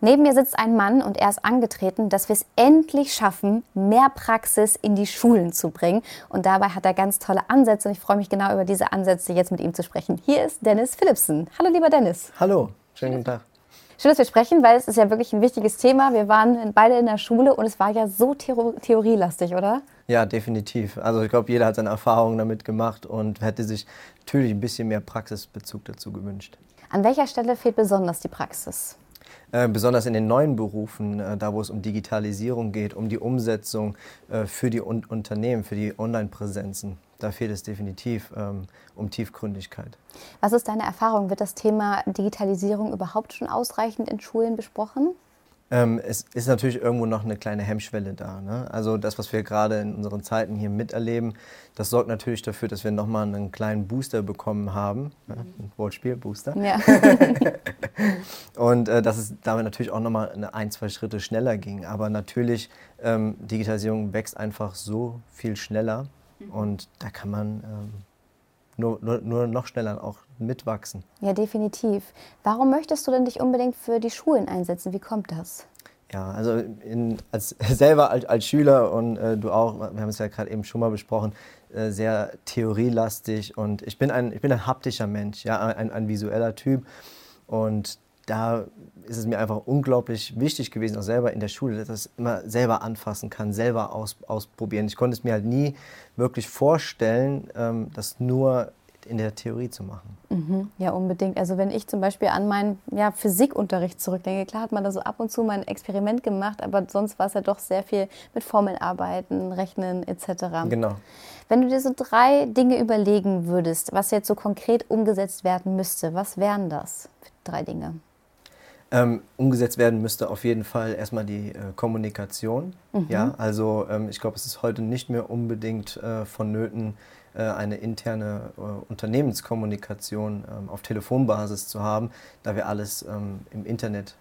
Neben mir sitzt ein Mann und er ist angetreten, dass wir es endlich schaffen, mehr Praxis in die Schulen zu bringen. Und dabei hat er ganz tolle Ansätze und ich freue mich genau über diese Ansätze jetzt mit ihm zu sprechen. Hier ist Dennis Philipsen. Hallo lieber Dennis. Hallo, schönen guten Tag. Schön, dass wir sprechen, weil es ist ja wirklich ein wichtiges Thema. Wir waren beide in der Schule und es war ja so theorielastig, oder? Ja, definitiv. Also ich glaube, jeder hat seine Erfahrungen damit gemacht und hätte sich natürlich ein bisschen mehr Praxisbezug dazu gewünscht. An welcher Stelle fehlt besonders die Praxis? Äh, besonders in den neuen Berufen, äh, da wo es um Digitalisierung geht, um die Umsetzung äh, für die Un Unternehmen, für die Online-Präsenzen. Da fehlt es definitiv ähm, um Tiefgründigkeit. Was ist deine Erfahrung? Wird das Thema Digitalisierung überhaupt schon ausreichend in Schulen besprochen? Ähm, es ist natürlich irgendwo noch eine kleine Hemmschwelle da. Ne? Also das, was wir gerade in unseren Zeiten hier miterleben, das sorgt natürlich dafür, dass wir nochmal einen kleinen Booster bekommen haben. Ne? Ein Wortspiel-Booster. Ja. Und äh, dass es damit natürlich auch nochmal eine, ein, zwei Schritte schneller ging. Aber natürlich, ähm, Digitalisierung wächst einfach so viel schneller. Und da kann man ähm, nur, nur, nur noch schneller auch mitwachsen. Ja, definitiv. Warum möchtest du denn dich unbedingt für die Schulen einsetzen? Wie kommt das? Ja, also in, als, selber als, als Schüler und äh, du auch, wir haben es ja gerade eben schon mal besprochen, äh, sehr theorielastig und ich bin ein, ich bin ein haptischer Mensch, ja, ein, ein visueller Typ und da ist es mir einfach unglaublich wichtig gewesen, auch selber in der Schule, dass ich das immer selber anfassen kann, selber aus, ausprobieren. Ich konnte es mir halt nie wirklich vorstellen, ähm, das nur in der Theorie zu machen. Mhm, ja, unbedingt. Also wenn ich zum Beispiel an meinen ja, Physikunterricht zurückdenke, klar hat man da so ab und zu mal ein Experiment gemacht, aber sonst war es ja doch sehr viel mit Formeln arbeiten, rechnen etc. Genau. Wenn du dir so drei Dinge überlegen würdest, was jetzt so konkret umgesetzt werden müsste, was wären das? Drei Dinge. Ähm, umgesetzt werden müsste auf jeden Fall erstmal die äh, Kommunikation. Mhm. Ja, also ähm, ich glaube, es ist heute nicht mehr unbedingt äh, vonnöten, eine interne äh, Unternehmenskommunikation ähm, auf Telefonbasis zu haben, da wir alles ähm, im Internet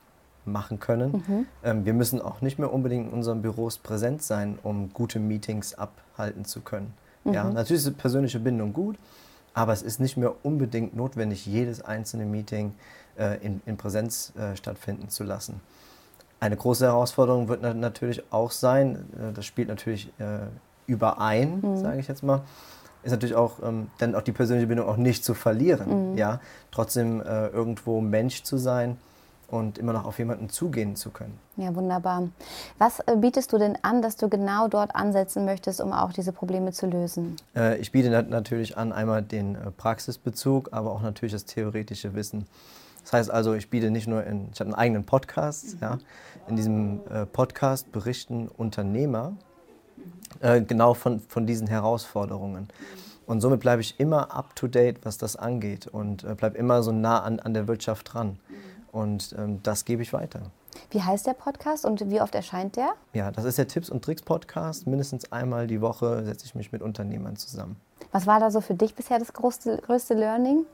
machen können. Mhm. Ähm, wir müssen auch nicht mehr unbedingt in unseren Büros präsent sein, um gute Meetings abhalten zu können. Mhm. Ja, natürlich ist persönliche Bindung gut, aber es ist nicht mehr unbedingt notwendig, jedes einzelne Meeting äh, in, in, Präsenz äh, stattfinden zu lassen. Eine große Herausforderung wird natürlich auch sein, äh, das spielt natürlich äh, überein, mhm. sage ich jetzt mal, ist natürlich auch ähm, dann auch die persönliche Bindung auch nicht zu verlieren. Mhm. Ja? Trotzdem äh, irgendwo Mensch zu sein und immer noch auf jemanden zugehen zu können. Ja, wunderbar. Was äh, bietest du denn an, dass du genau dort ansetzen möchtest, um auch diese Probleme zu lösen? Äh, ich biete natürlich an einmal den äh, Praxisbezug, aber auch natürlich das theoretische Wissen. Das heißt also, ich biete nicht nur in, ich habe einen eigenen Podcast, mhm. ja. In diesem äh, Podcast berichten Unternehmer äh, genau von, von diesen Herausforderungen. Und somit bleibe ich immer up to date, was das angeht und äh, bleibe immer so nah an, an der Wirtschaft dran. Und ähm, das gebe ich weiter. Wie heißt der Podcast und wie oft erscheint der? Ja, das ist der Tipps und Tricks Podcast. Mindestens einmal die Woche setze ich mich mit Unternehmern zusammen. Was war da so für dich bisher das größte, größte Learning?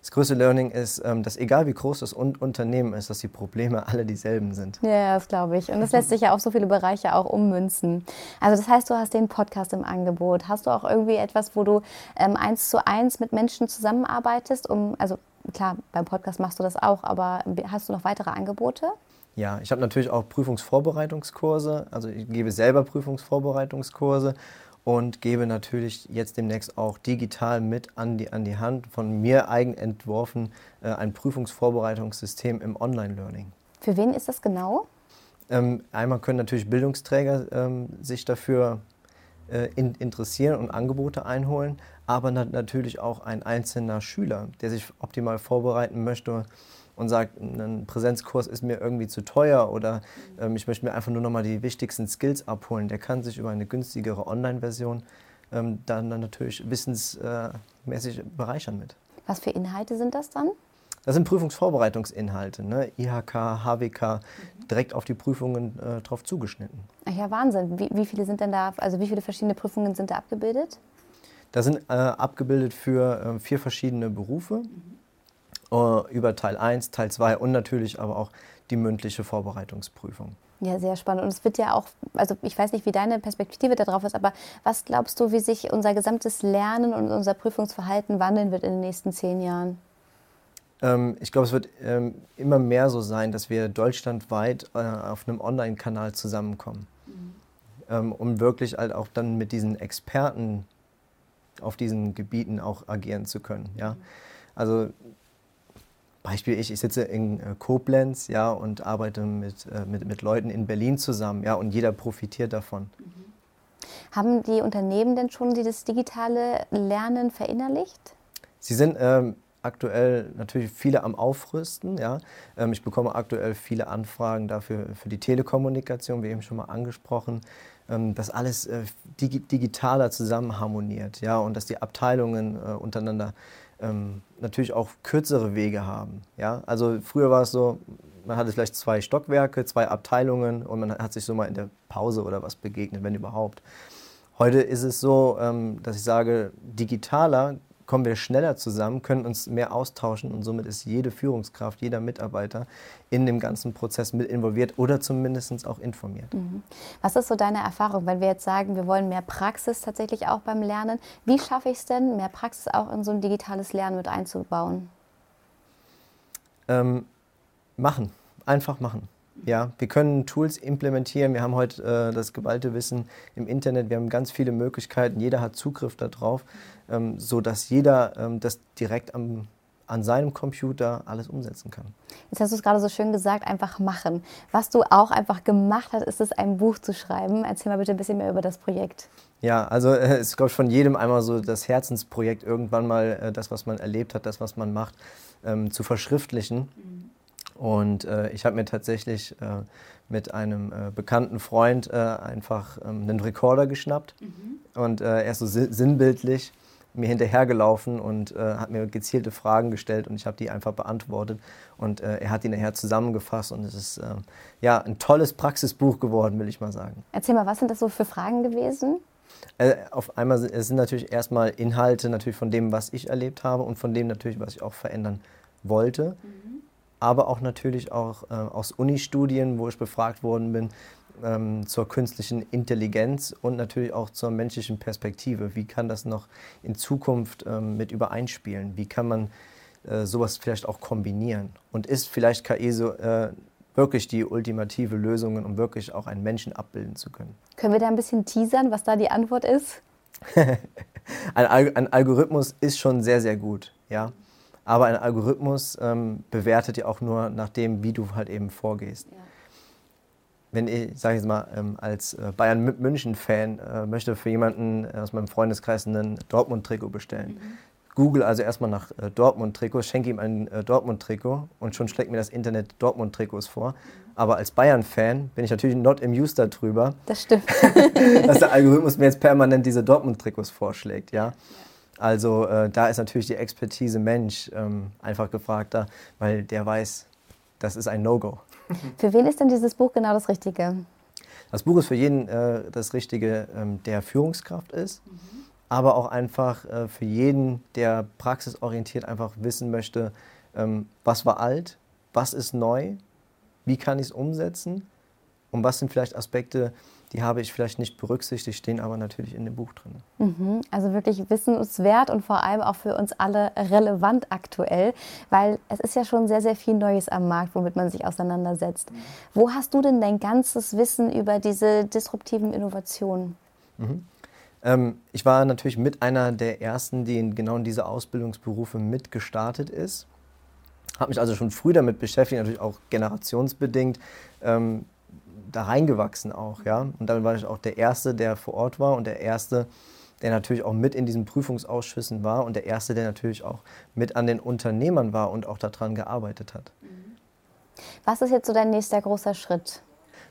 Das größte Learning ist, ähm, dass egal wie groß das Unternehmen ist, dass die Probleme alle dieselben sind. Ja, das glaube ich. Und das lässt sich ja auf so viele Bereiche auch ummünzen. Also das heißt, du hast den Podcast im Angebot. Hast du auch irgendwie etwas, wo du ähm, eins zu eins mit Menschen zusammenarbeitest? Um, also klar, beim Podcast machst du das auch, aber hast du noch weitere Angebote? Ja, ich habe natürlich auch Prüfungsvorbereitungskurse. Also ich gebe selber Prüfungsvorbereitungskurse und gebe natürlich jetzt demnächst auch digital mit an die, an die Hand von mir eigen entworfen äh, ein Prüfungsvorbereitungssystem im Online-Learning. Für wen ist das genau? Ähm, einmal können natürlich Bildungsträger ähm, sich dafür äh, in, interessieren und Angebote einholen, aber nat natürlich auch ein einzelner Schüler, der sich optimal vorbereiten möchte und sagt, ein Präsenzkurs ist mir irgendwie zu teuer oder ähm, ich möchte mir einfach nur noch mal die wichtigsten Skills abholen, der kann sich über eine günstigere Online-Version ähm, dann, dann natürlich wissensmäßig bereichern mit. Was für Inhalte sind das dann? Das sind Prüfungsvorbereitungsinhalte, ne? IHK, HWK, direkt auf die Prüfungen äh, drauf zugeschnitten. Ach ja, Wahnsinn. Wie, wie, viele sind denn da, also wie viele verschiedene Prüfungen sind da abgebildet? Da sind äh, abgebildet für äh, vier verschiedene Berufe. Mhm. Äh, über Teil 1, Teil 2 und natürlich aber auch die mündliche Vorbereitungsprüfung. Ja, sehr spannend. Und es wird ja auch, also ich weiß nicht, wie deine Perspektive darauf ist, aber was glaubst du, wie sich unser gesamtes Lernen und unser Prüfungsverhalten wandeln wird in den nächsten zehn Jahren? Ähm, ich glaube, es wird ähm, immer mehr so sein, dass wir deutschlandweit äh, auf einem Online-Kanal zusammenkommen. Mhm. Ähm, um wirklich halt auch dann mit diesen Experten auf diesen Gebieten auch agieren zu können. Ja? Also Beispiel ich, ich sitze in äh, Koblenz ja, und arbeite mit, äh, mit, mit Leuten in Berlin zusammen ja, und jeder profitiert davon. Mhm. Haben die Unternehmen denn schon dieses digitale Lernen verinnerlicht? Sie sind ähm, aktuell natürlich viele am Aufrüsten. Ja. Ähm, ich bekomme aktuell viele Anfragen dafür für die Telekommunikation, wie eben schon mal angesprochen, ähm, dass alles äh, dig digitaler zusammen harmoniert ja, und dass die Abteilungen äh, untereinander ähm, natürlich auch kürzere Wege haben. Ja? Also früher war es so, man hatte vielleicht zwei Stockwerke, zwei Abteilungen und man hat sich so mal in der Pause oder was begegnet, wenn überhaupt. Heute ist es so, ähm, dass ich sage, digitaler kommen wir schneller zusammen, können uns mehr austauschen und somit ist jede Führungskraft, jeder Mitarbeiter in dem ganzen Prozess mit involviert oder zumindest auch informiert. Mhm. Was ist so deine Erfahrung, wenn wir jetzt sagen, wir wollen mehr Praxis tatsächlich auch beim Lernen? Wie schaffe ich es denn, mehr Praxis auch in so ein digitales Lernen mit einzubauen? Ähm, machen, einfach machen. Ja, wir können Tools implementieren. Wir haben heute äh, das geballte Wissen im Internet. Wir haben ganz viele Möglichkeiten. Jeder hat Zugriff darauf, ähm, so dass jeder ähm, das direkt am, an seinem Computer alles umsetzen kann. Jetzt hast du es gerade so schön gesagt, einfach machen. Was du auch einfach gemacht hast, ist es, ein Buch zu schreiben. Erzähl mal bitte ein bisschen mehr über das Projekt. Ja, also äh, es ist, glaube ich, von jedem einmal so das Herzensprojekt, irgendwann mal äh, das, was man erlebt hat, das, was man macht, ähm, zu verschriftlichen. Mhm. Und äh, ich habe mir tatsächlich äh, mit einem äh, bekannten Freund äh, einfach ähm, einen Rekorder geschnappt mhm. und äh, er ist so sinnbildlich mir hinterhergelaufen und äh, hat mir gezielte Fragen gestellt und ich habe die einfach beantwortet und er hat die nachher zusammengefasst und es ist ja ein tolles Praxisbuch geworden, will ich mal sagen. Erzähl mal, was sind das so für Fragen gewesen? auf einmal es sind natürlich erstmal Inhalte natürlich von dem, was ich erlebt habe und von dem natürlich, was ich auch verändern wollte. Mhm aber auch natürlich auch äh, aus Uni-Studien, wo ich befragt worden bin, ähm, zur künstlichen Intelligenz und natürlich auch zur menschlichen Perspektive. Wie kann das noch in Zukunft ähm, mit übereinspielen? Wie kann man äh, sowas vielleicht auch kombinieren? Und ist vielleicht KI so äh, wirklich die ultimative Lösung, um wirklich auch einen Menschen abbilden zu können? Können wir da ein bisschen teasern, was da die Antwort ist? ein, Al ein Algorithmus ist schon sehr, sehr gut. Ja? Aber ein Algorithmus ähm, bewertet ja auch nur nach dem, wie du halt eben vorgehst. Ja. Wenn ich, sage ich jetzt mal, ähm, als äh, Bayern München-Fan äh, möchte für jemanden aus meinem Freundeskreis einen Dortmund-Trikot bestellen. Mhm. Google also erstmal nach äh, Dortmund-Trikots, schenke ihm ein äh, Dortmund-Trikot und schon schlägt mir das Internet Dortmund-Trikots vor. Mhm. Aber als Bayern-Fan bin ich natürlich not amused darüber. Das stimmt. dass der Algorithmus mir jetzt permanent diese Dortmund-Trikots vorschlägt, ja. ja. Also äh, da ist natürlich die Expertise Mensch ähm, einfach gefragter, weil der weiß, das ist ein No-Go. Für wen ist denn dieses Buch genau das Richtige? Das Buch ist für jeden äh, das Richtige, ähm, der Führungskraft ist, mhm. aber auch einfach äh, für jeden, der praxisorientiert einfach wissen möchte, ähm, was war alt, was ist neu, wie kann ich es umsetzen und was sind vielleicht Aspekte, die habe ich vielleicht nicht berücksichtigt, stehen aber natürlich in dem Buch drin. Mhm, also wirklich wissenswert und vor allem auch für uns alle relevant aktuell, weil es ist ja schon sehr, sehr viel Neues am Markt, womit man sich auseinandersetzt. Mhm. Wo hast du denn dein ganzes Wissen über diese disruptiven Innovationen? Mhm. Ähm, ich war natürlich mit einer der ersten, die in genau in diese Ausbildungsberufe mitgestartet ist. Habe mich also schon früh damit beschäftigt, natürlich auch generationsbedingt. Ähm, da reingewachsen auch, ja. Und dann war ich auch der Erste, der vor Ort war und der Erste, der natürlich auch mit in diesen Prüfungsausschüssen war und der Erste, der natürlich auch mit an den Unternehmern war und auch daran gearbeitet hat. Was ist jetzt so dein nächster großer Schritt?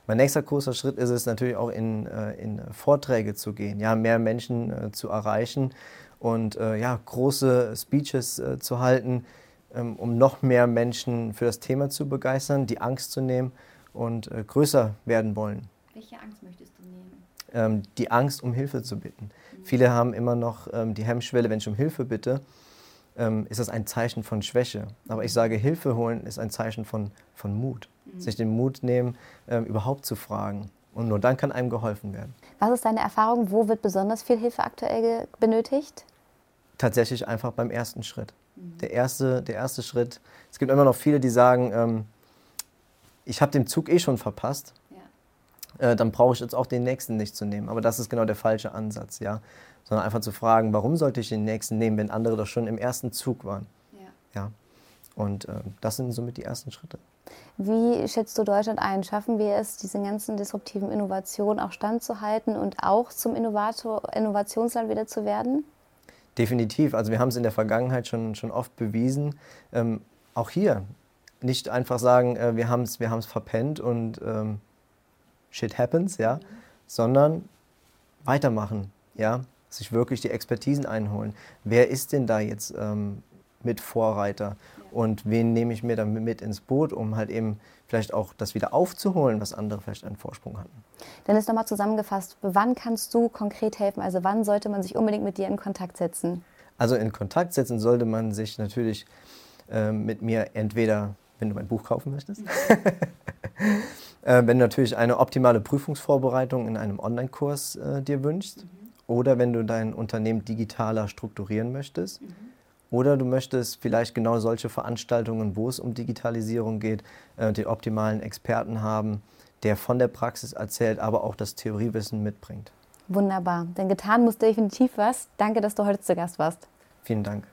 Mein nächster großer Schritt ist es natürlich auch in, äh, in Vorträge zu gehen, ja, mehr Menschen äh, zu erreichen und äh, ja, große Speeches zu halten, ähm, um noch mehr Menschen für das Thema zu begeistern, die Angst zu nehmen und äh, größer werden wollen. Welche Angst möchtest du nehmen? Ähm, die Angst, um Hilfe zu bitten. Mhm. Viele haben immer noch ähm, die Hemmschwelle, wenn ich um Hilfe bitte, ähm, ist das ein Zeichen von Schwäche. Aber ich sage, Hilfe holen ist ein Zeichen von, von Mut. Mhm. Sich den Mut nehmen, ähm, überhaupt zu fragen. Und nur dann kann einem geholfen werden. Was ist deine Erfahrung? Wo wird besonders viel Hilfe aktuell benötigt? Tatsächlich einfach beim ersten Schritt. Mhm. Der, erste, der erste Schritt. Es gibt immer noch viele, die sagen, ähm, ich habe den Zug eh schon verpasst. Ja. Äh, dann brauche ich jetzt auch den nächsten nicht zu nehmen. Aber das ist genau der falsche Ansatz, ja. Sondern einfach zu fragen, warum sollte ich den nächsten nehmen, wenn andere doch schon im ersten Zug waren. Ja. ja. Und äh, das sind somit die ersten Schritte. Wie schätzt du Deutschland ein? Schaffen wir es, diese ganzen disruptiven Innovationen auch standzuhalten und auch zum Innovator, Innovationsland wieder zu werden? Definitiv. Also wir haben es in der Vergangenheit schon, schon oft bewiesen. Ähm, auch hier nicht einfach sagen, äh, wir haben es wir verpennt und ähm, shit happens, ja, mhm. sondern weitermachen, ja, sich wirklich die Expertisen einholen. Wer ist denn da jetzt ähm, mit Vorreiter? Und wen nehme ich mir dann mit ins Boot, um halt eben vielleicht auch das wieder aufzuholen, was andere vielleicht einen Vorsprung hatten. Dennis, nochmal zusammengefasst, wann kannst du konkret helfen? Also wann sollte man sich unbedingt mit dir in Kontakt setzen? Also in Kontakt setzen sollte man sich natürlich äh, mit mir entweder, wenn du mein Buch kaufen möchtest, äh, wenn du natürlich eine optimale Prüfungsvorbereitung in einem Online-Kurs äh, dir wünschst mhm. oder wenn du dein Unternehmen digitaler strukturieren möchtest. Mhm oder du möchtest vielleicht genau solche Veranstaltungen, wo es um Digitalisierung geht, äh, den optimalen Experten haben, der von der Praxis erzählt, aber auch das Theoriewissen mitbringt. Wunderbar. Denn getan muss definitiv was. Danke, dass du heute zu Gast warst. Vielen Dank.